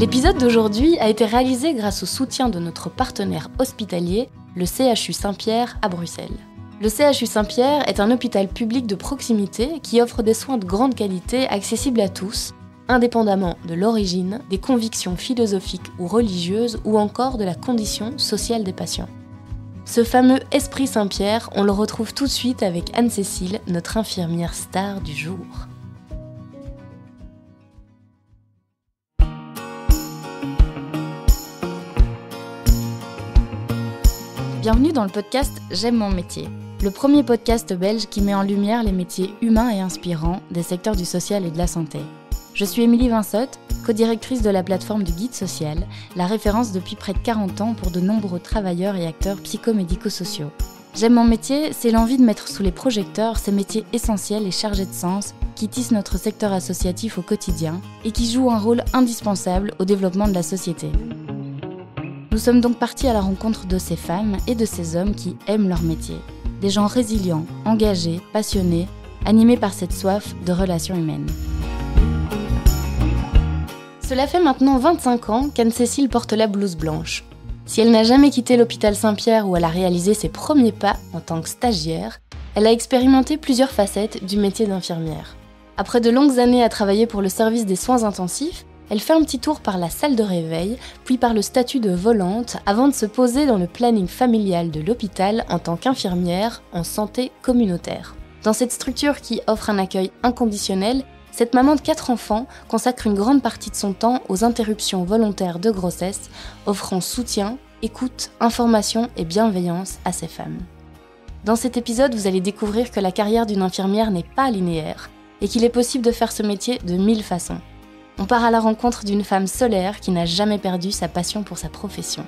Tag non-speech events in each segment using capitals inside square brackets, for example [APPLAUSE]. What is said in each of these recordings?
L'épisode d'aujourd'hui a été réalisé grâce au soutien de notre partenaire hospitalier, le CHU Saint-Pierre à Bruxelles. Le CHU Saint-Pierre est un hôpital public de proximité qui offre des soins de grande qualité accessibles à tous, indépendamment de l'origine, des convictions philosophiques ou religieuses ou encore de la condition sociale des patients. Ce fameux Esprit Saint-Pierre, on le retrouve tout de suite avec Anne-Cécile, notre infirmière star du jour. Bienvenue dans le podcast J'aime mon métier, le premier podcast belge qui met en lumière les métiers humains et inspirants des secteurs du social et de la santé. Je suis Émilie Vinsotte, co-directrice de la plateforme du Guide Social, la référence depuis près de 40 ans pour de nombreux travailleurs et acteurs psychomédico-sociaux. J'aime mon métier, c'est l'envie de mettre sous les projecteurs ces métiers essentiels et chargés de sens qui tissent notre secteur associatif au quotidien et qui jouent un rôle indispensable au développement de la société. Nous sommes donc partis à la rencontre de ces femmes et de ces hommes qui aiment leur métier. Des gens résilients, engagés, passionnés, animés par cette soif de relations humaines. Cela fait maintenant 25 ans qu'Anne-Cécile porte la blouse blanche. Si elle n'a jamais quitté l'hôpital Saint-Pierre où elle a réalisé ses premiers pas en tant que stagiaire, elle a expérimenté plusieurs facettes du métier d'infirmière. Après de longues années à travailler pour le service des soins intensifs, elle fait un petit tour par la salle de réveil, puis par le statut de volante, avant de se poser dans le planning familial de l'hôpital en tant qu'infirmière en santé communautaire. Dans cette structure qui offre un accueil inconditionnel, cette maman de quatre enfants consacre une grande partie de son temps aux interruptions volontaires de grossesse, offrant soutien, écoute, information et bienveillance à ces femmes. Dans cet épisode, vous allez découvrir que la carrière d'une infirmière n'est pas linéaire et qu'il est possible de faire ce métier de mille façons. On part à la rencontre d'une femme solaire qui n'a jamais perdu sa passion pour sa profession.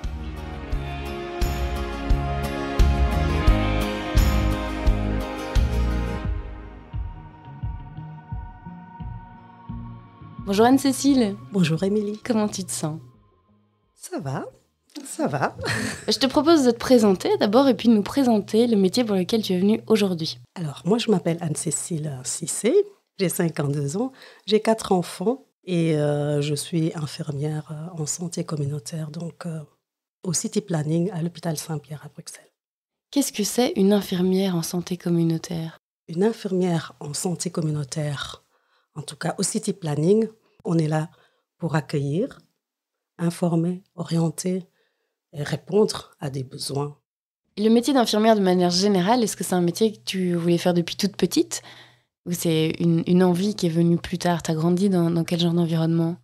Bonjour Anne-Cécile. Bonjour Émilie. Comment tu te sens? Ça va, ça va. [LAUGHS] Je te propose de te présenter d'abord et puis de nous présenter le métier pour lequel tu es venue aujourd'hui. Alors, moi je m'appelle Anne-Cécile Cissé, j'ai 52 ans, j'ai quatre enfants et euh, je suis infirmière euh, en santé communautaire, donc euh, au City Planning à l'hôpital Saint-Pierre à Bruxelles. Qu'est-ce que c'est une infirmière en santé communautaire? Une infirmière en santé communautaire, en tout cas au City Planning, on est là pour accueillir, informer, orienter et répondre à des besoins. Le métier d'infirmière de manière générale, est-ce que c'est un métier que tu voulais faire depuis toute petite? C'est une, envie qui est venue plus tard? Tu as grandi dans, quel genre d'environnement?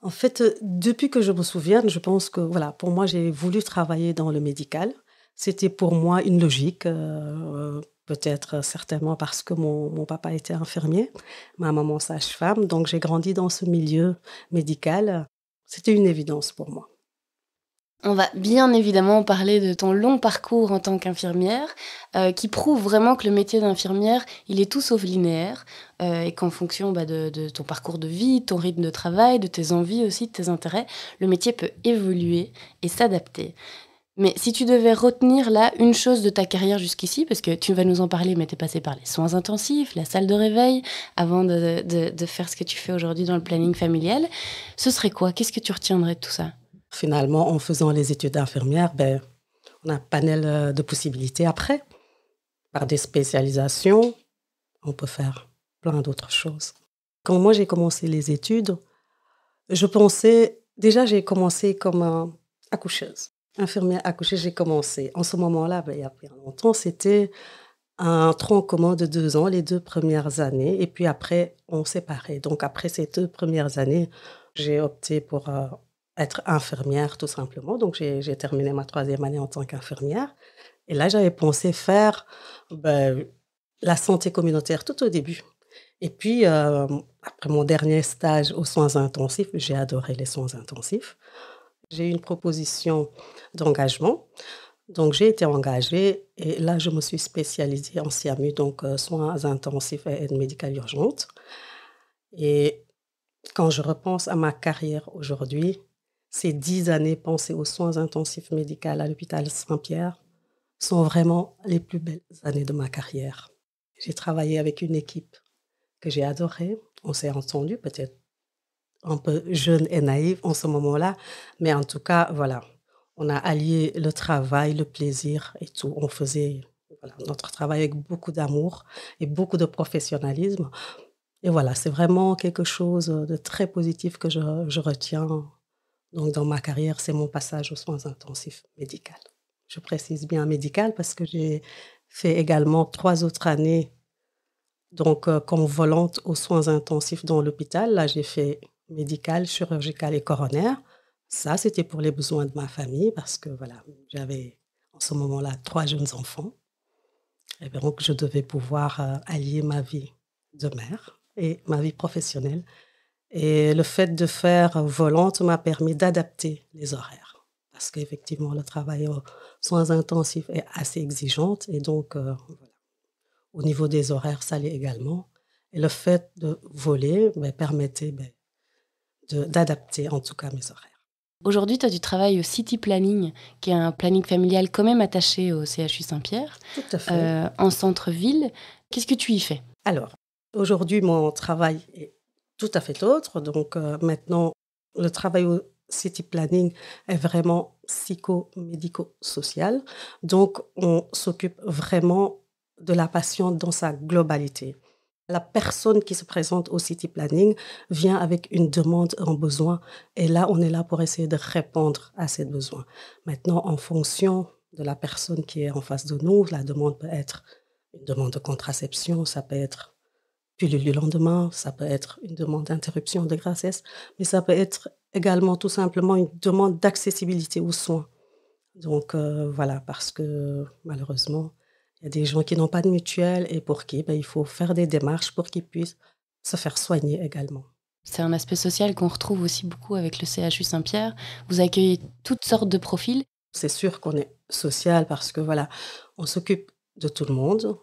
En fait, euh, depuis que je me souviens, je pense que voilà, pour moi, j'ai voulu travailler dans le médical. C'était pour moi une logique, euh, peut-être certainement parce que mon, papa était infirmier, ma maman sage-femme, donc j'ai grandi dans ce milieu médical. C'était une évidence pour moi. On va bien évidemment parler de ton long parcours en tant qu'infirmière, euh, qui prouve vraiment que le métier d'infirmière, il est tout sauf linéaire, euh, et qu'en fonction bah, de, ton parcours de vie, ton rythme de travail, de tes envies aussi, de tes intérêts, le métier peut évoluer et s'adapter. Mais si tu devais retenir là une chose de ta carrière jusqu'ici, parce que tu vas nous en parler, mais tu es passé par les soins intensifs, la salle de réveil, avant de, de faire ce que tu fais aujourd'hui dans le planning familial, ce serait quoi? Qu'est-ce que tu retiendrais de tout ça? Finalement, en faisant les études d'infirmière, ben, on a un panel euh, de possibilités après. Par des spécialisations, on peut faire plein d'autres choses. Quand moi j'ai commencé les études, je pensais, déjà j'ai commencé comme accoucheuse. Infirmière accoucheuse, j'ai commencé. En ce moment-là, ben, il y a bien longtemps, c'était un tronc commun de deux ans, les deux premières années. Et puis après, on séparait. Donc après ces deux premières années, j'ai opté pour euh, être infirmière tout simplement. Donc j'ai terminé ma troisième année en tant qu'infirmière. Et là, j'avais pensé faire ben, la santé communautaire tout au début. Et puis, euh, après mon dernier stage aux soins intensifs, j'ai adoré les soins intensifs. J'ai eu une proposition d'engagement. Donc, j'ai été engagée et là, je me suis spécialisée en SIAMU, donc euh, soins intensifs et aide médicale urgente. Et quand je repense à ma carrière aujourd'hui, ces dix années passées aux soins intensifs médicaux à l'hôpital Saint-Pierre sont vraiment les plus belles années de ma carrière. J'ai travaillé avec une équipe que j'ai adorée. On s'est entendu peut-être un peu jeune et naïve en ce moment-là. Mais en tout cas, voilà, on a allié le travail, le plaisir et tout. On faisait notre travail avec beaucoup d'amour et beaucoup de professionnalisme. Et voilà, c'est vraiment quelque chose de très positif que je retiens donc, dans ma carrière, c'est mon passage aux soins intensifs médicaux. Je précise bien médical parce que j'ai fait également trois autres années donc euh, comme volante aux soins intensifs dans l'hôpital. Là, j'ai fait médical, chirurgical et coronaire. Ça, c'était pour les besoins de ma famille parce que voilà, j'avais en ce moment-là trois jeunes enfants. Et donc, je devais pouvoir euh, allier ma vie de mère et ma vie professionnelle et le fait de faire volante m'a permis d'adapter les horaires. Parce qu'effectivement, le travail aux soins intensifs est assez exigeant. Et donc, euh, au niveau des horaires, ça l'est également. Et le fait de voler me ben, permettait ben, d'adapter en tout cas mes horaires. Aujourd'hui, tu as du travail au City Planning, qui est un planning familial quand même attaché au CHU Saint-Pierre. Tout à fait. Euh, en centre-ville. Qu'est-ce que tu y fais? Alors, aujourd'hui, mon travail est tout à fait autre. Donc euh, maintenant, le travail au city planning est vraiment psychomédico-social. Donc on s'occupe vraiment de la patiente dans sa globalité. La personne qui se présente au city planning vient avec une demande, un besoin, et là, on est là pour essayer de répondre à ces besoins. Maintenant, en fonction de la personne qui est en face de nous, la demande peut être une demande de contraception, ça peut être puis le lendemain, ça peut être une demande d'interruption de grossesse, mais ça peut être également tout simplement une demande d'accessibilité aux soins. Donc euh, voilà, parce que malheureusement, il y a des gens qui n'ont pas de mutuelle et pour qui ben, il faut faire des démarches pour qu'ils puissent se faire soigner également. C'est un aspect social qu'on retrouve aussi beaucoup avec le CHU Saint-Pierre. Vous accueillez toutes sortes de profils. C'est sûr qu'on est social parce que voilà, on s'occupe de tout le monde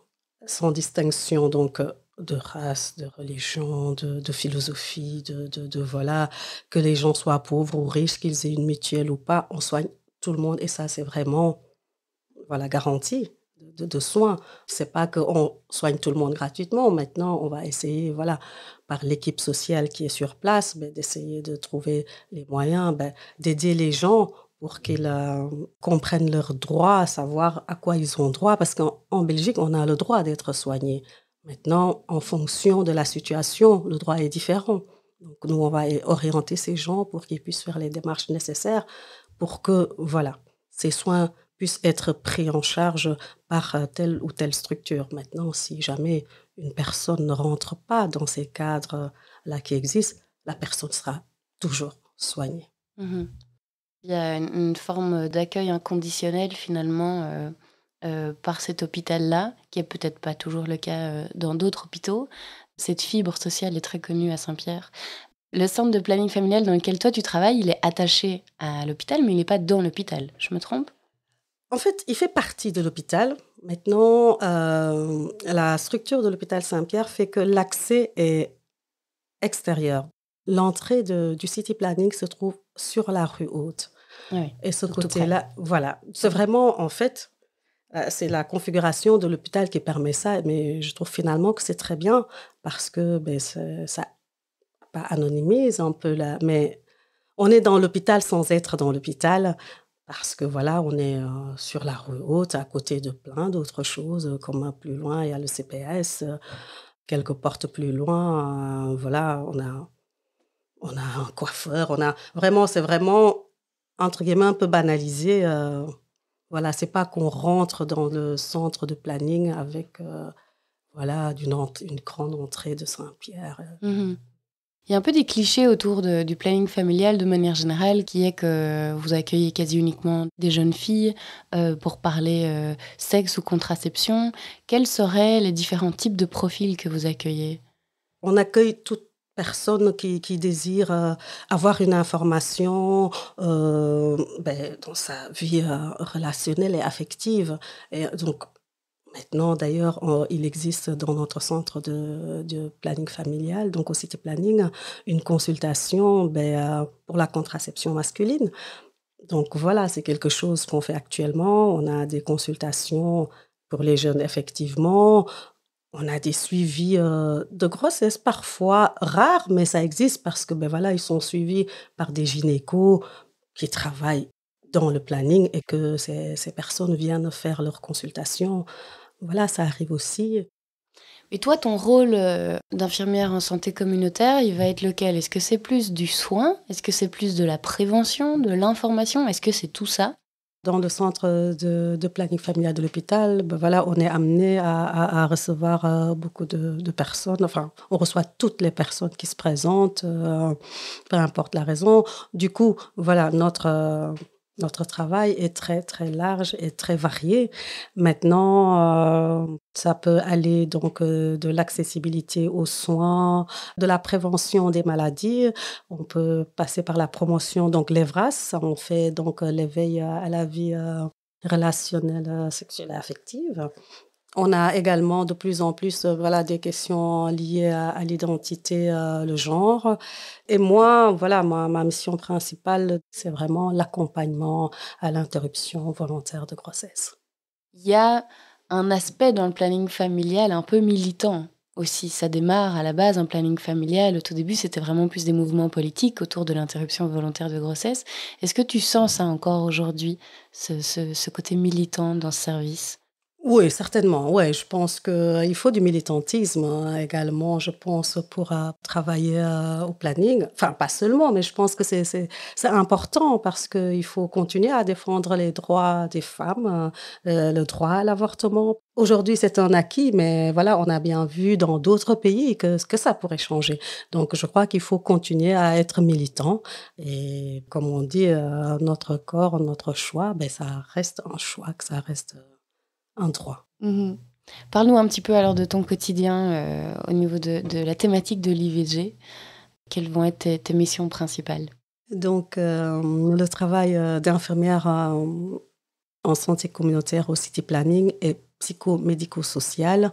sans distinction. Donc euh, de race, de religion, de, philosophie, de, voilà, que les gens soient pauvres ou riches, qu'ils aient une mutuelle ou pas, on soigne tout le monde et ça c'est vraiment voilà garantie de, de soins. C'est pas qu'on soigne tout le monde gratuitement. Maintenant, on va essayer voilà par l'équipe sociale qui est sur place, ben, d'essayer de trouver les moyens, ben, d'aider les gens pour qu'ils euh, comprennent leurs droits, savoir à quoi ils ont droit, parce qu'en Belgique, on a le droit d'être soigné. Maintenant, en fonction de la situation, le droit est différent. Donc, nous, on va orienter ces gens pour qu'ils puissent faire les démarches nécessaires pour que, voilà, ces soins puissent être pris en charge par euh, telle ou telle structure. Maintenant, si jamais une personne ne rentre pas dans ces cadres-là qui existent, la personne sera toujours soignée. Mmh Il y a une, forme d'accueil inconditionnel finalement euh, euh, par cet hôpital-là, qui est peut-être pas toujours le cas euh, dans d'autres hôpitaux. Cette fibre sociale est très connue à Saint-Pierre. Le centre de planning familial dans lequel toi tu travailles, il est attaché à l'hôpital, mais il n'est pas dans l'hôpital. Je me trompe? En fait, il fait partie de l'hôpital. Maintenant, euh, la structure de l'hôpital Saint-Pierre fait que l'accès est extérieur. L'entrée du city planning se trouve sur la rue Haute. Et ce côté-là, voilà, c'est vraiment en fait c'est la configuration de l'hôpital qui permet ça, mais je trouve finalement que c'est très bien parce que ben, ça anonymise un peu là, mais on est dans l'hôpital sans être dans l'hôpital parce que voilà, on est euh, sur la rue haute à côté de plein d'autres choses, comme plus loin il y a le CPS, quelques portes plus loin, euh, voilà, on a on a un coiffeur, on a vraiment c'est vraiment entre guillemets un peu banalisé. Voilà, c'est pas qu'on rentre dans le centre de planning avec euh, voilà une, une, grande entrée de Saint-Pierre. Mmh Il y a un peu des clichés autour du planning familial de manière générale, qui est que vous accueillez quasi uniquement des jeunes filles euh, pour parler euh, sexe ou contraception. Quels seraient les différents types de profils que vous accueillez? On accueille toutes personne qui, désire euh, avoir une information euh, ben, dans sa vie euh, relationnelle et affective. Et donc, maintenant, d'ailleurs, il existe dans notre centre de, de, planning familial, donc au City Planning, une consultation ben, pour la contraception masculine. Donc voilà, c'est quelque chose qu'on fait actuellement. On a des consultations pour les jeunes, effectivement on a des suivis euh, de grossesse parfois rares, mais ça existe parce que ben voilà, ils sont suivis par des gynécos qui travaillent dans le planning et que ces, ces personnes viennent faire leur consultation. Voilà, ça arrive aussi. Et toi, ton rôle euh, d'infirmière en santé communautaire, il va être lequel? Est-ce que c'est plus du soin? Est-ce que c'est plus de la prévention, de l'information? Est-ce que c'est tout ça? Dans le centre de, planning familial de l'hôpital, ben voilà, on est amené à, recevoir euh, beaucoup de, personnes. Enfin, on reçoit toutes les personnes qui se présentent, euh, peu importe la raison. Du coup, voilà, notre notre travail est très très large et très varié. Maintenant, euh, ça peut aller donc euh, de l'accessibilité aux soins, de la prévention des maladies. On peut passer par la promotion donc l'EVRAS. On fait donc euh, l'éveil à la vie relationnelle, sexuelle et affective. On a également de plus en plus euh, voilà, des questions liées à, l'identité, euh, le genre. Et moi, voilà, ma, ma mission principale, c'est vraiment l'accompagnement à l'interruption volontaire de grossesse. Il y a un aspect dans le planning familial un peu militant aussi. Ça démarre à la base, un planning familial. Au tout début, c'était vraiment plus des mouvements politiques autour de l'interruption volontaire de grossesse. Est-ce que tu sens ça encore aujourd'hui, ce, ce côté militant dans ce service? Oui, certainement. Oui, je pense qu'il euh, faut du militantisme hein, également, je pense, pour euh, travailler euh, au planning. Enfin, pas seulement, mais je pense que c'est important parce qu'il faut continuer à défendre les droits des femmes, le droit à l'avortement. Aujourd'hui, c'est un acquis, mais voilà, on a bien vu dans d'autres pays que, que ça pourrait changer. Donc, je crois qu'il faut continuer à être militant. Et comme on dit, notre corps, notre choix, ben, ça reste un choix, que ça reste un droit. Mhm. Parle-nous un petit peu alors de ton quotidien euh, au niveau de, la thématique de l'IVG. Quelles vont être tes, missions principales? Donc, euh, le travail euh, d'infirmière en santé communautaire au City Planning est psychomédico-social.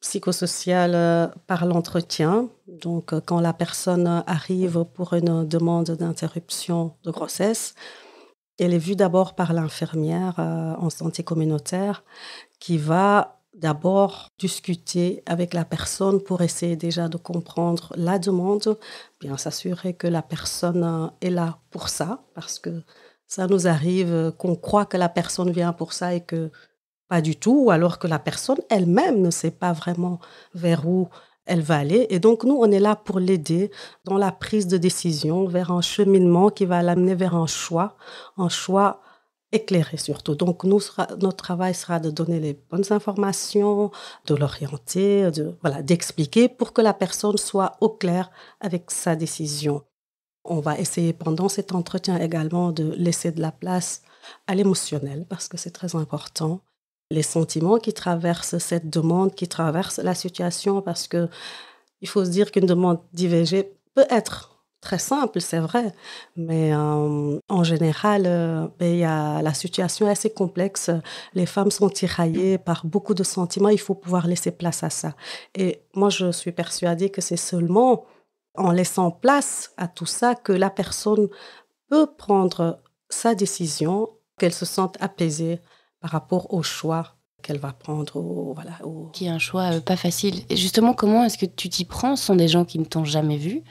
Psychosocial par l'entretien. Donc, quand la personne arrive pour une demande d'interruption de grossesse, elle est vue d'abord par l'infirmière euh, en santé communautaire qui va d'abord discuter avec la personne pour essayer déjà de comprendre la demande, bien s'assurer que la personne euh, est là pour ça, parce que ça nous arrive qu'on croit que la personne vient pour ça et que pas du tout, ou alors que la personne elle-même ne sait pas vraiment vers où elle va aller. Et donc, nous, on est là pour l'aider dans la prise de décision vers un cheminement qui va l'amener vers un choix, un choix éclairé surtout. Donc, nous, notre travail sera de donner les bonnes informations, de l'orienter, d'expliquer pour que la personne soit au clair avec sa décision. On va essayer pendant cet entretien également de laisser de la place à l'émotionnel parce que c'est très important les sentiments qui traversent cette demande, qui traversent la situation, parce que il faut se dire qu'une demande d'IVG peut être très simple, c'est vrai, mais euh, en général, euh, ben, la situation est assez complexe. Les femmes sont tiraillées par beaucoup de sentiments. Il faut pouvoir laisser place à ça. Et moi, je suis persuadée que c'est seulement en laissant place à tout ça que la personne peut prendre sa décision, qu'elle se sente apaisée par rapport au choix qu'elle va prendre. voilà, Qui est un choix euh, pas facile. Et justement, comment est-ce que tu t'y prends Ce sont des gens qui ne t'ont jamais vu?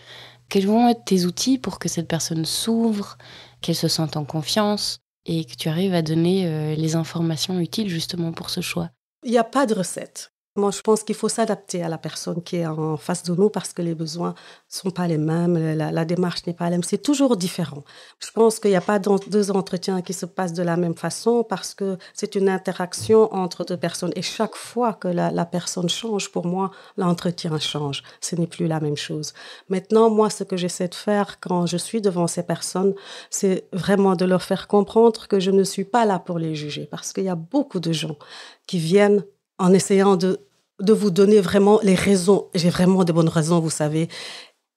Quels vont être tes outils pour que cette personne s'ouvre, qu'elle se sente en confiance et que tu arrives à donner euh, les informations utiles justement pour ce choix? Il n'y a pas de recette. Moi, je pense qu'il faut s'adapter à la personne qui est en face de nous parce que les besoins ne sont pas les mêmes, la, démarche n'est pas la même, c'est toujours différent. Je pense qu'il n'y a pas deux entretiens qui se passent de la même façon parce que c'est une interaction entre deux personnes et chaque fois que la, personne change, pour moi, l'entretien change. Ce n'est plus la même chose. Maintenant, moi, ce que j'essaie de faire quand je suis devant ces personnes, c'est vraiment de leur faire comprendre que je ne suis pas là pour les juger parce qu'il y a beaucoup de gens qui viennent en essayant de, de vous donner vraiment les raisons. J'ai vraiment de bonnes raisons, vous savez.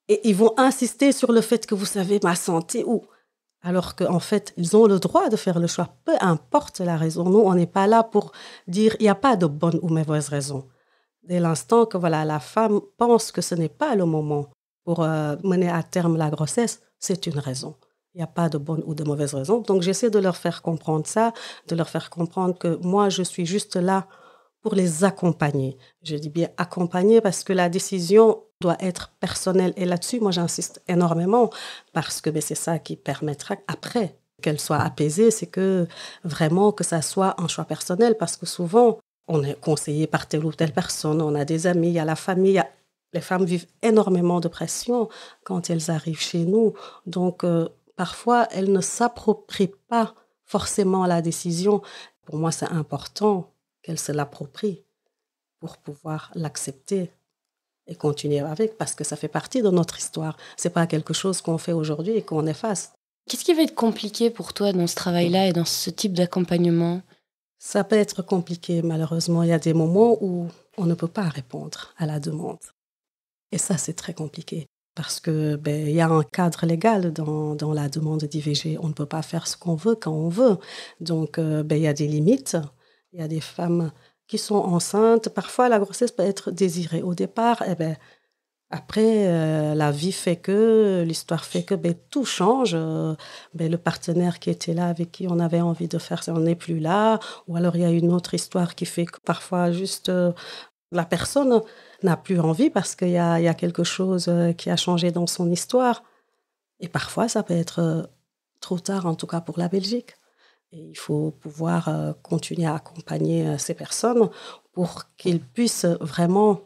Et ils vont insister sur le fait que vous savez ma santé ou alors qu'en fait, ils ont le droit de faire le choix, peu importe la raison. Nous, on n'est pas là pour dire il n'y a pas de bonne ou mauvaise raison. Dès l'instant que voilà, la femme pense que ce n'est pas le moment pour euh, mener à terme la grossesse, c'est une raison. Il n'y a pas de bonne ou de mauvaise raison. Donc, j'essaie de leur faire comprendre ça, de leur faire comprendre que moi, je suis juste là pour les accompagner. Je dis bien accompagner parce que la décision doit être personnelle. Et là-dessus, moi, j'insiste énormément parce que ben, c'est ça qui permettra après qu'elle soit apaisée, c'est que vraiment que ça soit un choix personnel parce que souvent, on est conseillé par telle ou telle personne, on a des amis, il y a la famille, les femmes vivent énormément de pression quand elles arrivent chez nous. Donc, euh, parfois, elles ne s'approprient pas forcément la décision. Pour moi, c'est important qu'elles se l'approprient pour pouvoir l'accepter et continuer avec, parce que ça fait partie de notre histoire. C'est pas quelque chose qu'on fait aujourd'hui et qu'on efface. Qu'est-ce qui va être compliqué pour toi dans ce travail-là et dans ce type d'accompagnement? Ça peut être compliqué, malheureusement. Il y a des moments où on ne peut pas répondre à la demande. Et ça, c'est très compliqué parce que ben, il y a un cadre légal dans, dans la demande d'IVG. On ne peut pas faire ce qu'on veut quand on veut. Donc, euh, ben, il y a des limites. Il y a des femmes qui sont enceintes. Parfois, la grossesse peut être désirée. Au départ, eh ben, après, euh, la vie fait que, l'histoire fait que ben, tout change. Euh, ben, le partenaire qui était là, avec qui on avait envie de faire on n'est plus là. Ou alors, il y a une autre histoire qui fait que parfois, juste la personne n'a plus envie parce qu'il y a, quelque chose euh, qui a changé dans son histoire. Et parfois, ça peut être euh, trop tard, en tout cas pour la Belgique. Et il faut pouvoir euh, continuer à accompagner ces personnes pour qu'ils puissent vraiment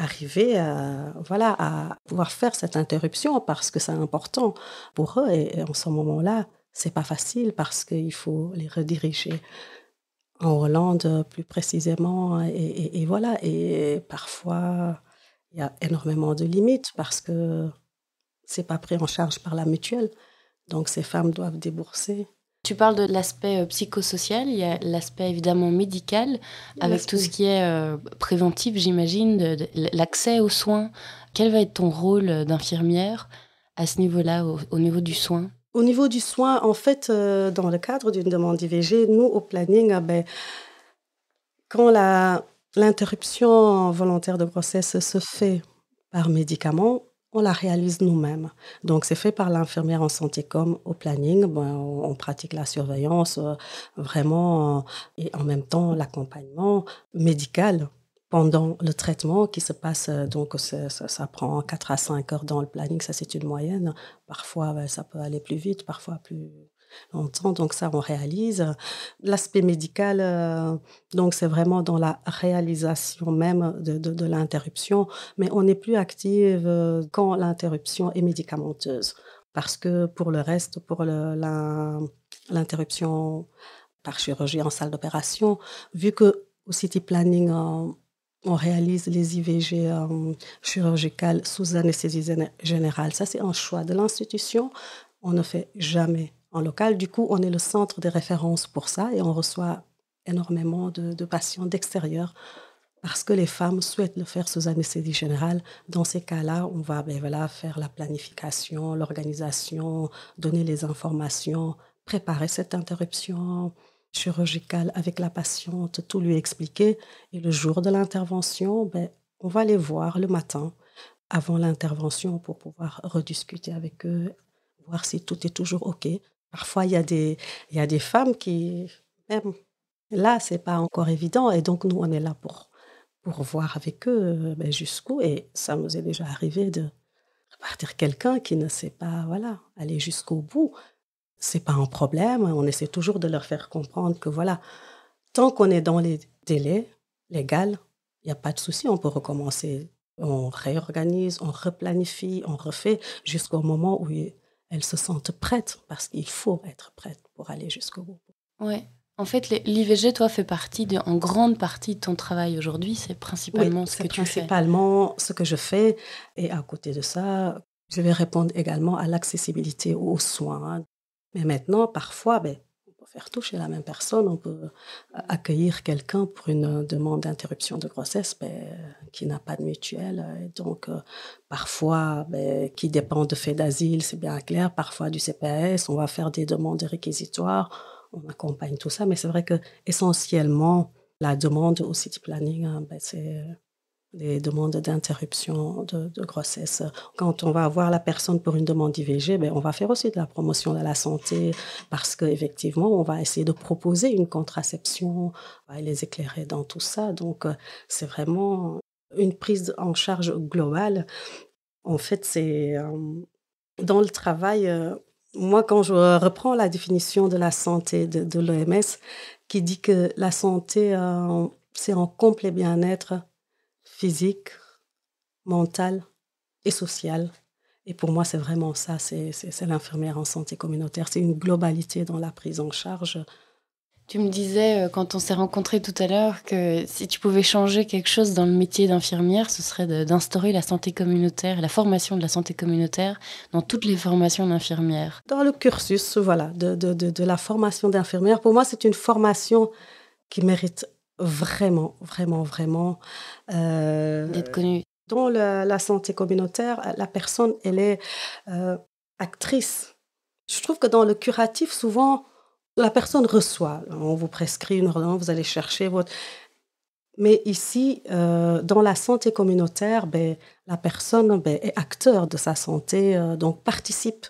arriver à, voilà, à pouvoir faire cette interruption parce que c'est important pour eux. Et, en ce moment-là, c'est pas facile parce qu'il faut les rediriger en Hollande plus précisément. Et, voilà, et parfois, il y a énormément de limites parce que c'est pas pris en charge par la mutuelle. Donc ces femmes doivent débourser. Tu parles de l'aspect euh, psychosocial, il y a l'aspect évidemment médical, avec tout ce qui est euh, préventif, j'imagine, l'accès aux soins. Quel va être ton rôle d'infirmière à ce niveau-là, au niveau du soin? Au niveau du soin, en fait, euh, dans le cadre d'une demande d'IVG, nous, au planning, ah ben, quand l'interruption volontaire de grossesse se fait par médicament, on la réalise nous-mêmes. Donc, c'est fait par l'infirmière en santé comme au planning. Ben, on, pratique la surveillance euh, vraiment et en même temps l'accompagnement médical pendant le traitement qui se passe, euh, donc ça, prend 4 à 5 heures dans le planning, ça c'est une moyenne. Parfois, ben, ça peut aller plus vite, parfois plus longtemps, donc ça on réalise. L'aspect médical, euh, donc c'est vraiment dans la réalisation même de, de, l'interruption, mais on n'est plus active euh, quand l'interruption est médicamenteuse. Parce que pour le reste, pour l'interruption par chirurgie en salle d'opération, vu que au city planning, on réalise les IVG euh, chirurgicales sous anesthésie générale. Ça, c'est un choix de l'institution. On ne fait jamais en local. Du coup, on est le centre de référence pour ça et on reçoit énormément de, patients d'extérieur parce que les femmes souhaitent le faire sous anesthésie générale. Dans ces cas-là, on va ben faire la planification, l'organisation, donner les informations, préparer cette interruption, chirurgicale avec la patiente, tout lui expliquer. Et le jour de l'intervention, ben, on va les voir le matin avant l'intervention pour pouvoir rediscuter avec eux, voir si tout est toujours OK. Parfois, il y a des, y a des femmes qui, même là, c'est pas encore évident. Et donc, nous, on est là pour, pour voir avec eux ben, jusqu'où. Et ça nous est déjà arrivé de partir quelqu'un qui ne sait pas, voilà, aller jusqu'au bout c'est pas un problème. On essaie toujours de leur faire comprendre que voilà, tant qu'on est dans les délais légaux, il n'y a pas de souci, on peut recommencer. On réorganise, on replanifie, on refait jusqu'au moment où elles se sentent prêtes, parce qu'il faut être prête pour aller jusqu'au bout. Ouais. En fait, l'IVG, toi, fait partie de, en grande partie de ton travail aujourd'hui. C'est principalement ce que tu fais. principalement ce que je fais. Et à côté de ça, je vais répondre également à l'accessibilité aux soins. Mais maintenant, parfois, ben, faire tout chez la même personne. On peut euh, accueillir quelqu'un pour une demande d'interruption de grossesse ben, qui n'a pas de mutuelle. Et donc, euh, parfois, ben, qui dépend de fait d'asile, c'est bien clair. Parfois, du CPS, on va faire des demandes réquisitoires. On accompagne tout ça. Mais c'est vrai que essentiellement, la demande au city planning, hein, ben, c'est des demandes d'interruption de, grossesse. Quand on va voir la personne pour une demande d'IVG, ben, on va faire aussi de la promotion de la santé parce qu'effectivement, on va essayer de proposer une contraception, on va les éclairer dans tout ça. Donc, euh, c'est vraiment une prise en charge globale. En fait, c'est euh, dans le travail, euh, moi, quand je reprends la définition de la santé de, de l'OMS, qui dit que la santé, c'est en complet bien-être physique, mentale et sociale. Et pour moi, c'est vraiment ça, c'est l'infirmière en santé communautaire. C'est une globalité dans la prise en charge. Tu me disais, euh, quand on s'est rencontrés tout à l'heure, que si tu pouvais changer quelque chose dans le métier d'infirmière, ce serait d'instaurer la santé communautaire, la formation de la santé communautaire dans toutes les formations d'infirmières. Dans le cursus, voilà, de, de, de, de la formation d'infirmière, pour moi, c'est une formation qui mérite vraiment, vraiment, vraiment. Euh, D'être connue. Dans la, santé communautaire, la personne, elle est euh, actrice. Je trouve que dans le curatif, souvent, la personne reçoit. On vous prescrit une ordonnance, vous allez chercher votre. Mais ici, euh, dans la santé communautaire, ben, la personne ben, est acteur de sa santé, donc participe.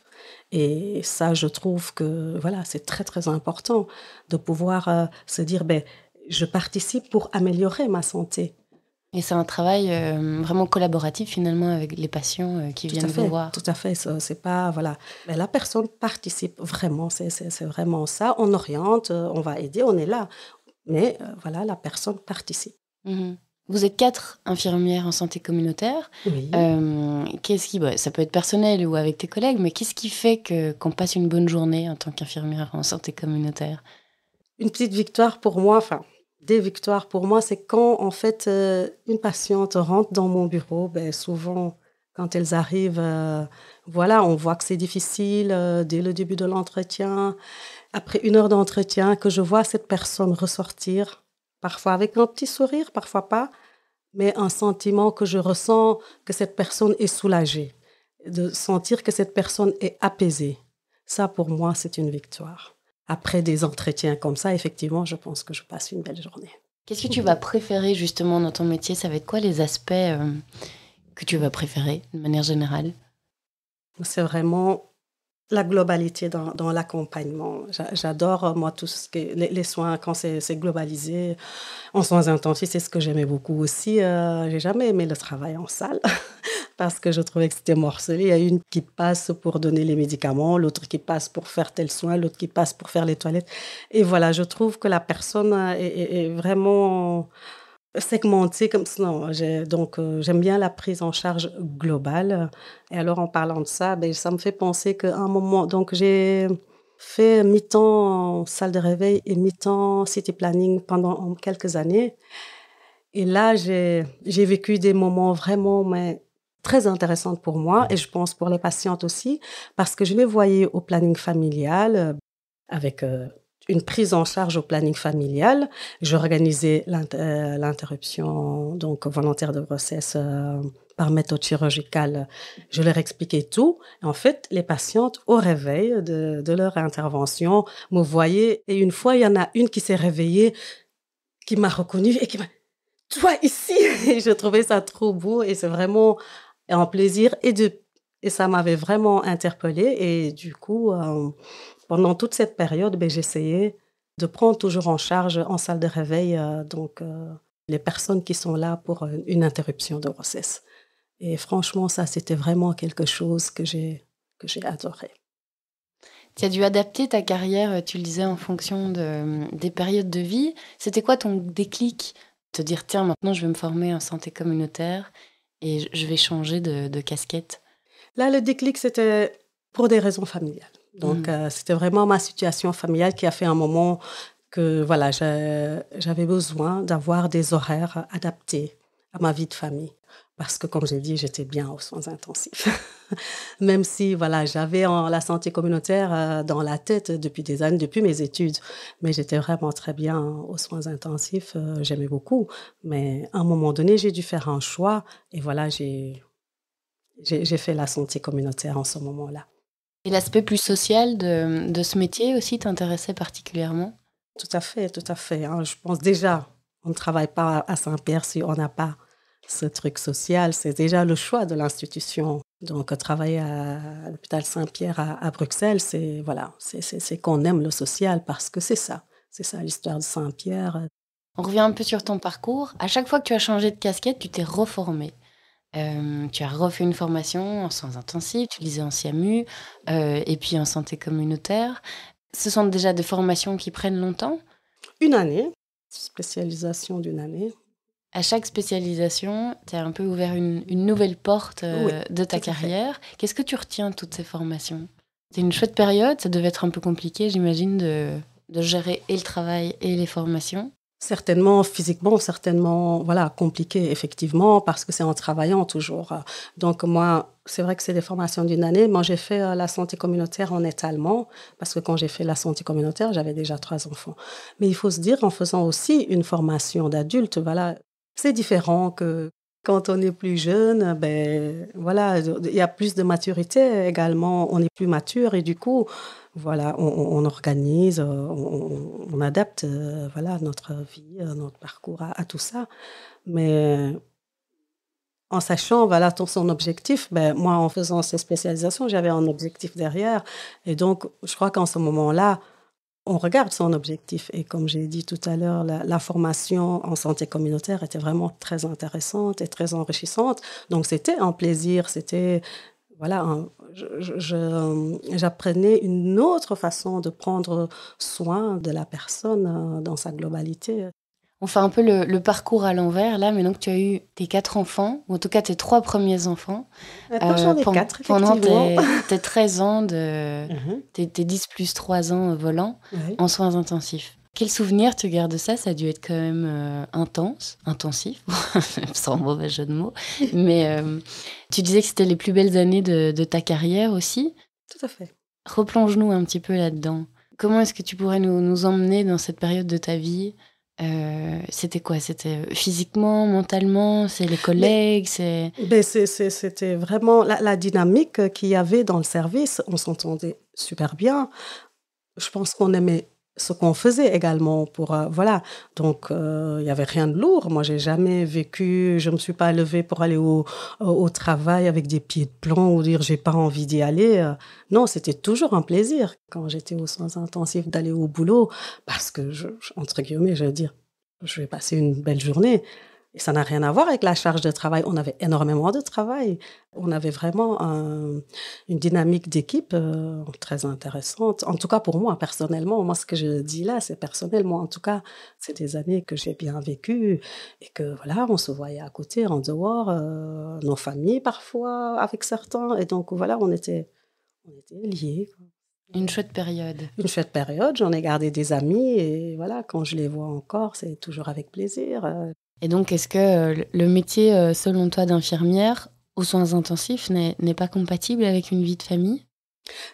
Et ça, je trouve que voilà, c'est très très important de pouvoir se dire ben je participe pour améliorer ma santé. Et c'est un travail euh, vraiment collaboratif finalement avec les patients euh, qui viennent vous voir. Tout à fait, c'est pas voilà. Mais la personne participe vraiment, c'est vraiment ça. On oriente, euh, on va aider, on est là. Mais voilà, la personne participe. Mhm. Vous êtes quatre infirmières en santé communautaire. Oui. qu'est-ce qui, bah, ça peut être personnel ou avec tes collègues, mais qu'est-ce qui fait que qu'on passe une bonne journée en tant qu'infirmière en santé communautaire? Une petite victoire pour moi, enfin des victoires pour moi, c'est quand en fait euh, une patiente rentre dans mon bureau, ben, souvent quand elles arrivent, euh, voilà, on voit que c'est difficile euh, dès le début de l'entretien. Après une heure d'entretien, que je vois cette personne ressortir, parfois avec un petit sourire, parfois pas, mais un sentiment que je ressens que cette personne est soulagée, de sentir que cette personne est apaisée. Ça, pour moi, c'est une victoire après des entretiens comme ça, effectivement, je pense que je passe une belle journée. Qu'est-ce que tu vas préférer justement dans ton métier? Ça va être quoi les aspects euh, que tu vas préférer de manière générale? C'est vraiment la globalité dans, l'accompagnement. J'adore, euh, moi, tout ce que les, soins, quand c'est globalisé, en soins intensifs, c'est ce que j'aimais beaucoup aussi. Euh, J'ai jamais aimé le travail en salle. [LAUGHS] parce que je trouvais que c'était morcelé. Il y a une qui passe pour donner les médicaments, l'autre qui passe pour faire tel soin, l'autre qui passe pour faire les toilettes. Et voilà, je trouve que la personne est, vraiment segmentée comme ça. Donc, euh, j'aime bien la prise en charge globale. Et alors, en parlant de ça, ben, ça me fait penser qu'à un moment, donc j'ai fait mi-temps salle de réveil et mi-temps city planning pendant quelques années. Et là, j'ai vécu des moments vraiment mais, très intéressante pour moi et je pense pour les patientes aussi parce que je les voyais au planning familial avec euh, une prise en charge au planning familial. J'organisais euh, l'interruption donc volontaire de grossesse par méthode chirurgicale. Je leur expliquais tout. en fait, les patientes au réveil de, de leur intervention me voyaient et une fois il y en a une qui s'est réveillée qui m'a reconnue et qui m'a toi ici et je trouvais ça trop beau et c'est vraiment un plaisir et de et ça m'avait vraiment interpellée et du coup euh, pendant toute cette période ben, j'essayais de prendre toujours en charge en salle de réveil euh, donc euh, les personnes qui sont là pour une interruption de grossesse et franchement ça c'était vraiment quelque chose que j'ai que j'ai adoré tu as dû adapter ta carrière, tu le disais, en fonction de, des périodes de vie. C'était quoi ton déclic? Te dire, tiens, maintenant je vais me former en santé communautaire et je vais changer de, casquette? Là, le déclic, c'était pour des raisons familiales. Donc, mm. euh, c'était vraiment ma situation familiale qui a fait un moment que voilà, j'avais besoin d'avoir des horaires adaptés à ma vie de famille. Parce que, comme j'ai dit, j'étais bien aux soins intensifs. [LAUGHS] Même si, voilà, j'avais la santé communautaire euh, dans la tête depuis des années, depuis mes études. Mais j'étais vraiment très bien aux soins intensifs. Euh, j'aimais beaucoup. Mais à un moment donné, j'ai dû faire un choix. Et voilà, j'ai, j'ai, fait la santé communautaire en ce moment-là. Et l'aspect plus social de, de ce métier aussi t'intéressait particulièrement? Tout à fait, tout à fait. Hein. Je pense déjà, on ne travaille pas à Saint-Pierre si on n'a pas ce truc social, c'est déjà le choix de l'institution. Donc, travailler à l'hôpital Saint-Pierre à, Bruxelles, c'est voilà, c'est qu'on aime le social parce que c'est ça, c'est ça l'histoire de Saint-Pierre. On revient un peu sur ton parcours. À chaque fois que tu as changé de casquette, tu t'es reformé. Euh, tu as refait une formation en soins intensifs, tu lisais en SIAMU euh, et puis en santé communautaire. Ce sont déjà des formations qui prennent longtemps? Une année, spécialisation d'une année. À chaque spécialisation, tu as un peu ouvert une, nouvelle porte euh, de ta carrière. Qu'est-ce que tu retiens de toutes ces formations? C'est une chouette période, ça devait être un peu compliqué, j'imagine, de, de gérer et le travail et les formations. Certainement physiquement, certainement voilà compliqué effectivement parce que c'est en travaillant toujours. Donc moi, c'est vrai que c'est des formations d'une année. Moi, j'ai fait euh, la santé communautaire en étalement parce que quand j'ai fait la santé communautaire, j'avais déjà trois enfants. Mais il faut se dire en faisant aussi une formation d'adulte, voilà, c'est différent que quand on est plus jeune, ben voilà, il y a plus de maturité également. On est plus mature et du coup, voilà, on, organise, on, adapte, euh, voilà, notre vie, euh, notre parcours à, tout ça. Mais en sachant, voilà, son objectif, ben moi, en faisant ces spécialisations, j'avais un objectif derrière. Et donc, je crois qu'en ce moment-là, on regarde son objectif. Et comme j'ai dit tout à l'heure, la, formation en santé communautaire était vraiment très intéressante et très enrichissante. Donc c'était un plaisir, c'était voilà, j'apprenais une autre façon de prendre soin de la personne euh, dans sa globalité. On fait un peu le, parcours à l'envers, là, maintenant que tu as eu tes quatre enfants, ou en tout cas tes trois premiers enfants. Maintenant, j'en ai euh, quatre, Pendant tes, 13 [LAUGHS] ans, de, mhm. tes, 10 plus 3 ans volant en soins intensifs. Quel souvenir tu gardes de ça? Ça a dû être quand même euh, intense, intensif, [LAUGHS] sans mauvais jeu de mots. Mais euh, tu disais que c'était les plus belles années de, de, ta carrière aussi. Tout à fait. Replonge-nous un petit peu là-dedans. Comment est-ce que tu pourrais nous, nous, emmener dans cette période de ta vie? Euh, c'était quoi? C'était physiquement, mentalement? C'est les collègues? C'est ben C'était vraiment la, la dynamique qu'il y avait dans le service. On s'entendait super bien. Je pense qu'on aimait ce qu'on faisait également pour euh, voilà. Donc euh, il y avait rien de lourd. Moi j'ai jamais vécu je me suis pas levée pour aller au, au, travail avec des pieds de plomb ou dire j'ai pas envie d'y aller non c'était toujours un plaisir quand j'étais aux soins intensifs d'aller au boulot parce que je, entre guillemets je veux dire je vais passer une belle journée et ça n'a rien à voir avec la charge de travail. On avait énormément de travail. On avait vraiment une dynamique d'équipe euh, très intéressante. En tout cas, pour moi, personnellement, moi, ce que je dis là, c'est personnellement. En tout cas, c'est des années que j'ai bien vécues et que voilà, on se voyait à côté, en dehors, euh, nos familles parfois, avec certains. Et donc, voilà, on était, on était liés. Une chouette période. Une chouette période. J'en ai gardé des amis et voilà, quand je les vois encore, c'est toujours avec plaisir. Et donc, est-ce que euh, le métier, euh, selon toi, d'infirmière aux soins intensifs n'est pas compatible avec une vie de famille?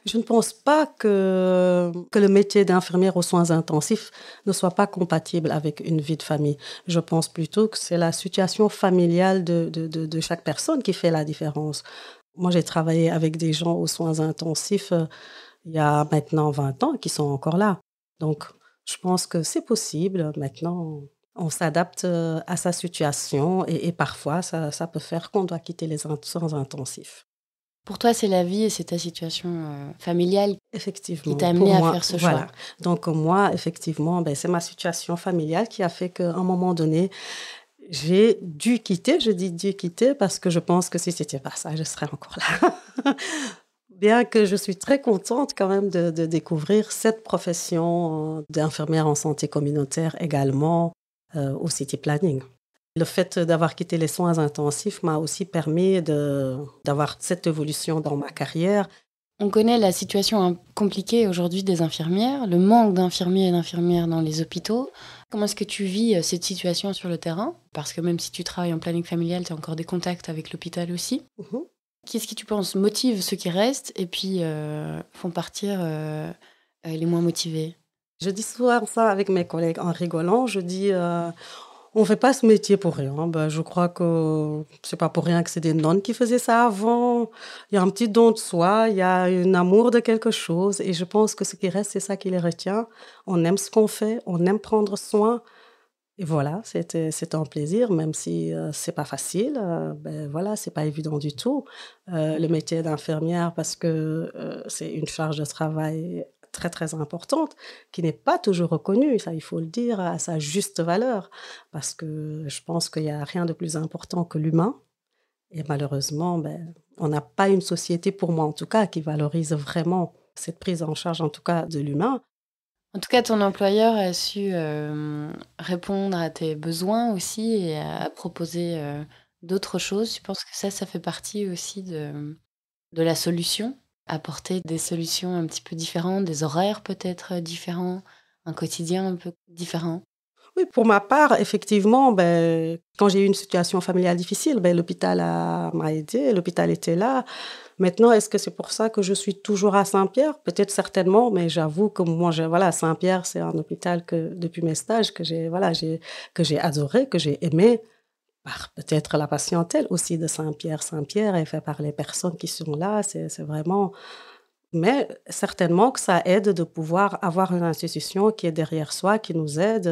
Je ne pense pas que, que le métier d'infirmière aux soins intensifs ne soit pas compatible avec une vie de famille. Je pense plutôt que c'est la situation familiale de, de, de, chaque personne qui fait la différence. Moi, j'ai travaillé avec des gens aux soins intensifs euh, il y a maintenant 20 ans qui sont encore là. Donc, je pense que c'est possible. Maintenant, on s'adapte euh, à sa situation et, parfois ça, peut faire qu'on doit quitter les soins intensifs. Pour toi, c'est la vie et c'est ta situation euh, familiale effectivement, qui t'a amené à faire ce choix. Donc moi, effectivement, ben, c'est ma situation familiale qui a fait qu'à un moment donné, j'ai dû quitter. Je dis dû quitter parce que je pense que si c'était pas ça, je serais encore là. [LAUGHS] Bien que je suis très contente quand même de, de découvrir cette profession euh, d'infirmière en santé communautaire également, au city planning. Le fait d'avoir quitté les soins intensifs m'a aussi permis d'avoir cette évolution dans ma carrière. On connaît la situation compliquée aujourd'hui des infirmières, le manque d'infirmiers et d'infirmières dans les hôpitaux. Comment est-ce que tu vis euh, cette situation sur le terrain? Parce que même si tu travailles en planning familial, tu as encore des contacts avec l'hôpital aussi. Mhm. Qu'est-ce qui, tu penses, motive ceux qui restent et puis euh, font partir les moins motivés? Je dis souvent ça avec mes collègues en rigolant. Je dis, euh, on ne fait pas ce métier pour rien. Ben, je crois que c'est pas pour rien que c'est des nonnes qui faisaient ça avant. Il y a un petit don de soi, il y a un amour de quelque chose. Et je pense que ce qui reste, c'est ça qui les retient. On aime ce qu'on fait, on aime prendre soin. Et voilà, c'était un plaisir, même si euh, c'est pas facile. Euh, ben voilà, c'est pas évident du tout. Euh, le métier d'infirmière, parce que c'est une charge de travail très très importante, qui n'est pas toujours reconnue, ça il faut le dire, à sa juste valeur, parce que je pense qu'il n'y a rien de plus important que l'humain. Et malheureusement, ben, on n'a pas une société, pour moi en tout cas, qui valorise vraiment cette prise en charge, en tout cas, de l'humain. En tout cas, ton employeur a su euh, répondre à tes besoins aussi et à proposer euh, d'autres choses. Tu penses que ça, ça fait partie aussi de, de la solution? Apporter des solutions un petit peu différentes, des horaires peut-être différents, un quotidien un peu différent? Oui, pour ma part, effectivement, ben, quand j'ai eu une situation familiale difficile, ben, l'hôpital m'a aidé, l'hôpital était là. Maintenant, est-ce que c'est pour ça que je suis toujours à Saint-Pierre? Peut-être certainement, mais j'avoue que moi, je, voilà, Saint-Pierre, c'est un hôpital que depuis mes stages que j'ai, voilà, que j'ai adoré, que j'ai aimé par peut-être la patientèle aussi de Saint-Pierre. Saint-Pierre est fait par les personnes qui sont là. C'est, c'est vraiment. Mais certainement que ça aide de pouvoir avoir une institution qui est derrière soi, qui nous aide.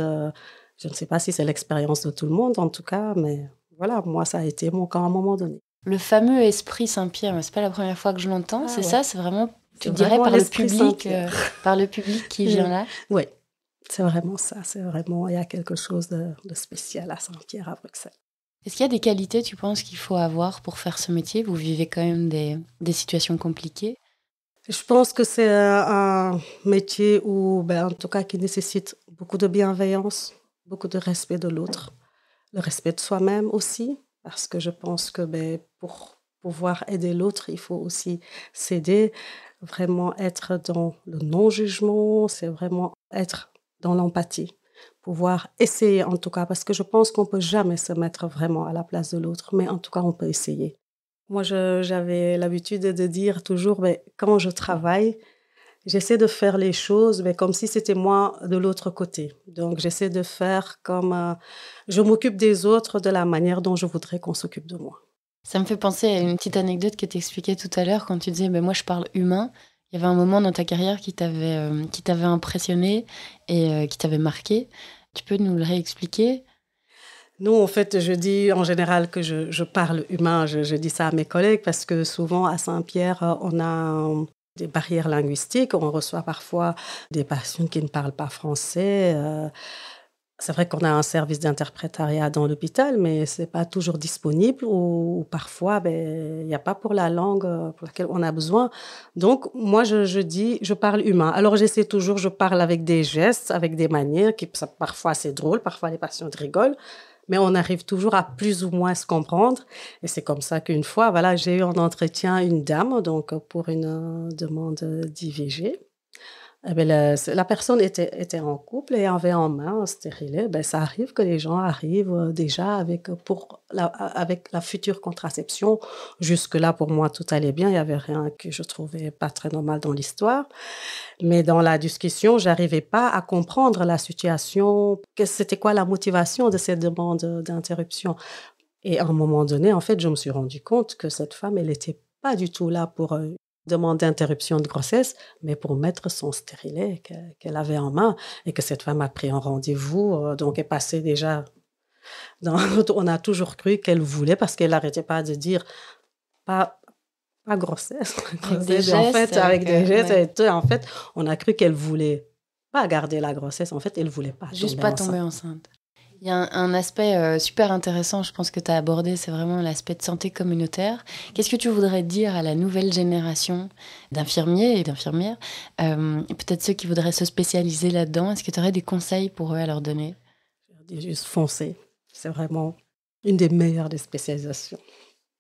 Je ne sais pas si c'est l'expérience de tout le monde, en tout cas, mais voilà, moi, ça a été mon cas à un moment donné. Le fameux esprit Saint-Pierre, c'est pas la première fois que je l'entends. Ah c'est ça, c'est vraiment, tu dirais, par le public, euh, par le public qui [LAUGHS] vient là? Oui, c'est vraiment ça. C'est vraiment, il y a quelque chose de, spécial à Saint-Pierre à Bruxelles. Est-ce qu'il y a des qualités, tu penses, qu'il faut avoir pour faire ce métier? Vous vivez quand même des, des situations compliquées. Je pense que c'est un métier où, ben, en tout cas, qui nécessite beaucoup de bienveillance, beaucoup de respect de l'autre, le respect de soi-même aussi, parce que je pense que ben, pour pouvoir aider l'autre, il faut aussi s'aider, vraiment être dans le non-jugement, c'est vraiment être dans l'empathie, pouvoir essayer en tout cas, parce que je pense qu'on peut jamais se mettre vraiment à la place de l'autre, mais en tout cas, on peut essayer. Moi, j'avais l'habitude de dire toujours, ben, quand je travaille, J'essaie de faire les choses mais comme si c'était moi de l'autre côté. Donc j'essaie de faire comme euh, je m'occupe des autres de la manière dont je voudrais qu'on s'occupe de moi. Ça me fait penser à une petite anecdote que tu expliquais tout à l'heure quand tu disais mais moi je parle humain. Il y avait un moment dans ta carrière qui t'avait euh, qui t'avait impressionné et euh, qui t'avait marqué. Tu peux nous le réexpliquer? Non, en fait, je dis en général que je, je parle humain. Je, dis ça à mes collègues parce que souvent à Saint-Pierre, on a des barrières linguistiques. On reçoit parfois des patients qui ne parlent pas français. Euh, c'est vrai qu'on a un service d'interprétariat dans l'hôpital, mais ce n'est pas toujours disponible ou, parfois ben, il n'y a pas pour la langue euh, pour laquelle on a besoin. Donc, moi, je, dis, je parle humain. Alors, j'essaie toujours, je parle avec des gestes, avec des manières, qui parfois c'est drôle, parfois les patients rigolent mais on arrive toujours à plus ou moins se comprendre. Et c'est comme ça qu'une fois, voilà, j'ai eu en entretien une dame, donc pour une euh, demande d'IVG. Eh la, personne était, était en couple et avait en main un stérilet. Ben, ça arrive que les gens arrivent euh, déjà avec, pour la, avec la future contraception. Jusque-là, pour moi, tout allait bien. Il n'y avait rien que je trouvais pas très normal dans l'histoire. Mais dans la discussion, j'arrivais pas à comprendre la situation, c'était quoi la motivation de cette demande d'interruption? Et à un moment donné, en fait, je me suis rendu compte que cette femme, elle n'était pas du tout là pour euh, demande d'interruption de grossesse, mais pour mettre son stérilet qu'elle avait en main et que cette femme a pris un rendez-vous, euh, donc est passée déjà. Dans, [LAUGHS] on a toujours cru qu'elle voulait parce qu'elle n'arrêtait pas de dire pas pas grossesse, [LAUGHS] grossesse. en fait avec des gestes en fait on a cru qu'elle voulait pas garder la grossesse. En fait elle voulait pas juste pas tomber enceinte il y a un, aspect euh, super intéressant, je pense que tu as abordé, c'est vraiment l'aspect de santé communautaire. Qu'est-ce que tu voudrais dire à la nouvelle génération d'infirmiers et d'infirmières, euh, peut-être ceux qui voudraient se spécialiser là-dedans? Est-ce que tu aurais des conseils pour eux à leur donner? Je juste foncer. C'est vraiment une des meilleures des spécialisations.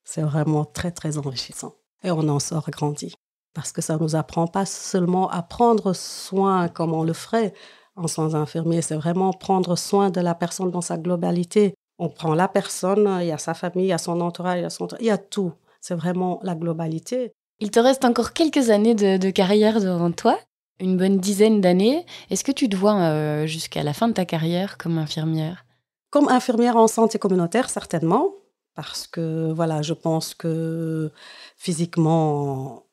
C'est vraiment très, très enrichissant. Et on en sort grandi. Parce que ça nous apprend pas seulement à prendre soin comme on le ferait, en soins infirmiers, c'est vraiment prendre soin de la personne dans sa globalité. On prend la personne, il y a sa famille, il y a son entourage, il y a, son... il y a tout. C'est vraiment la globalité. Il te reste encore quelques années de, carrière devant toi, une bonne dizaine d'années. Est-ce que tu te vois euh, jusqu'à la fin de ta carrière comme infirmière? Comme infirmière en santé communautaire, certainement, parce que voilà, je pense que physiquement,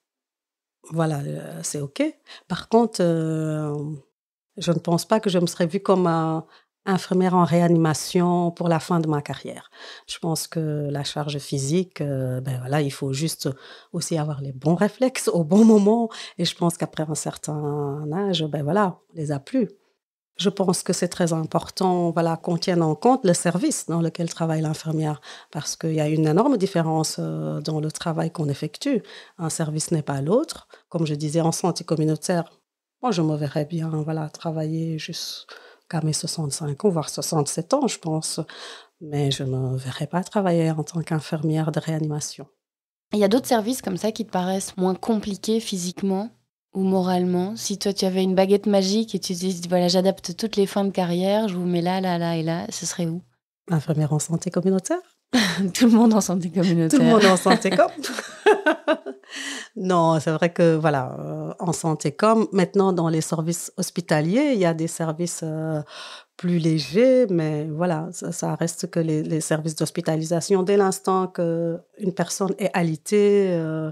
voilà, euh, c'est OK. Par contre, euh, je ne pense pas que je me serais vue comme infirmière en réanimation pour la fin de ma carrière. Je pense que la charge physique, euh, ben voilà, il faut juste aussi avoir les bons réflexes au bon moment. Et je pense qu'après un certain âge, ben voilà, on les a plus. Je pense que c'est très important voilà, qu'on tienne en compte le service dans lequel travaille l'infirmière, parce qu'il y a une énorme différence euh, dans le travail qu'on effectue. Un service n'est pas l'autre. Comme je disais, en santé communautaire, moi, je me verrais bien voilà, travailler juste à mes 65 ans, voire 67 ans, je pense. Mais je ne me verrais pas travailler en tant qu'infirmière de réanimation. Il y a d'autres services comme ça qui te paraissent moins compliqués physiquement ou moralement? Si toi, tu avais une baguette magique et tu te dis, voilà, j'adapte toutes les fins de carrière, je vous mets là, là, là et là, ce serait où? Infirmière en santé communautaire? [LAUGHS] Tout le monde en santé communautaire. Tout le monde en [LAUGHS] santé com. [LAUGHS] non, c'est vrai que voilà, euh, en santé com, maintenant dans les services hospitaliers, il y a des services euh, plus légers, mais voilà, ça, reste que les, services d'hospitalisation. Dès l'instant qu'une personne est alitée, euh,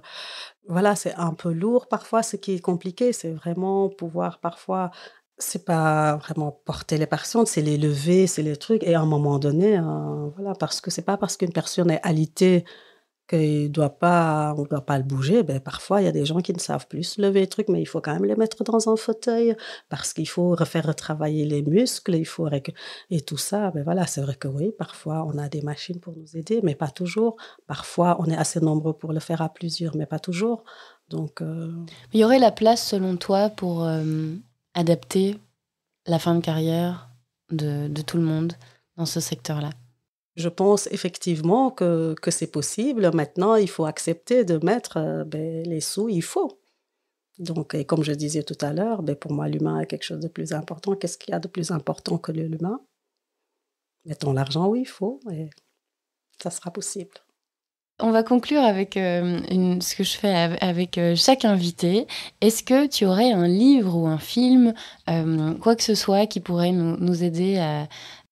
voilà, c'est un peu lourd parfois. Ce qui est compliqué, c'est vraiment pouvoir parfois c'est pas vraiment porter les personnes, c'est les lever, c'est les trucs. Et à un moment donné, hein, voilà, parce que c'est pas parce qu'une personne est alitée qu'il doit pas, on doit pas le bouger. Ben, parfois, il y a des gens qui ne savent plus lever les trucs, mais il faut quand même les mettre dans un fauteuil parce qu'il faut refaire travailler les muscles, il faut et tout ça. Ben voilà, c'est vrai que oui, parfois on a des machines pour nous aider, mais pas toujours. Parfois, on est assez nombreux pour le faire à plusieurs, mais pas toujours. Donc, euh, il y aurait la place selon toi pour euh, adapter la fin de carrière de, tout le monde dans ce secteur-là je pense effectivement que, que c'est possible. Maintenant, il faut accepter de mettre euh, ben, les sous, il faut. Donc, et comme je disais tout à l'heure, ben, pour moi, l'humain est quelque chose de plus important. Qu'est-ce qu'il y a de plus important que l'humain? Mettons l'argent où il faut et ça sera possible. On va conclure avec euh, une, ce que je fais avec euh, chaque invité. Est-ce que tu aurais un livre ou un film, quoi que ce soit, qui pourrait nous, nous aider à,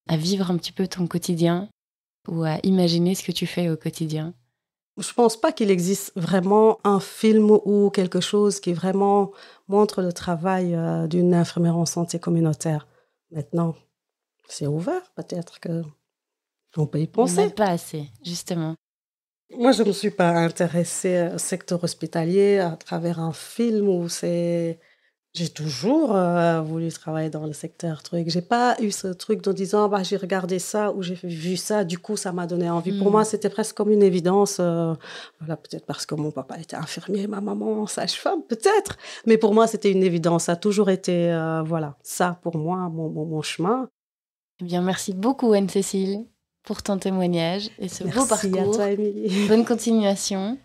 à, vivre un petit peu ton quotidien ou à imaginer ce que tu fais au quotidien? Je pense pas qu'il existe vraiment un film ou quelque chose qui vraiment montre le travail euh, d'une infirmière en santé communautaire. Maintenant, c'est ouvert, peut-être que on peut y penser. pas assez, justement. Moi, je ne me suis pas intéressée au secteur hospitalier à travers un film où c'est j'ai toujours euh, voulu travailler dans le secteur truc. J'ai pas eu ce truc de disant bah j'ai regardé ça ou j'ai vu ça, du coup ça m'a donné envie. Pour moi, hmm. c'était presque comme une évidence. Euh, voilà, peut-être parce que mon papa était infirmier, ma maman sage-femme, peut-être. Mais pour moi, c'était une évidence. Ça a toujours été euh, voilà ça pour moi mon, mon, chemin. Eh bien, merci beaucoup Anne-Cécile pour ton témoignage et ce beau parcours. À toi, Émilie. Bonne continuation.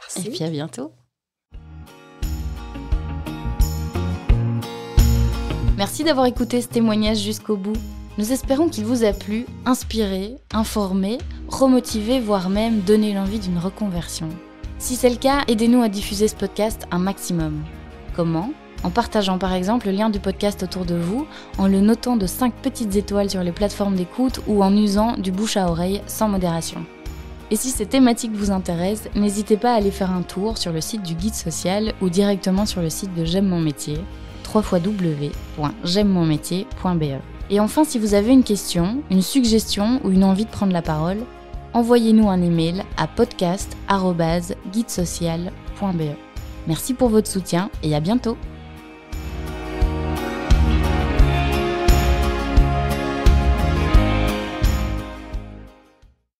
Merci. Et puis à bientôt. Merci d'avoir écouté ce témoignage jusqu'au bout. Nous espérons qu'il vous a plu, inspiré, informé, remotivé, voire même donné l'envie d'une reconversion. Si c'est le cas, aidez-nous à diffuser ce podcast un maximum. Comment? En partageant par exemple le lien du podcast autour de vous, en le notant de 5 petites étoiles sur les plateformes d'écoute ou en usant du bouche à oreille sans modération. Et si ces thématiques vous intéressent, n'hésitez pas à aller faire un tour sur le site du guide social ou directement sur le site de J'aime mon métier www.j'aime-mon-métier.be. Et enfin, si vous avez une question, une suggestion ou une envie de prendre la parole, envoyez-nous un email à podcast.guidesocial.be. Merci pour votre soutien et à bientôt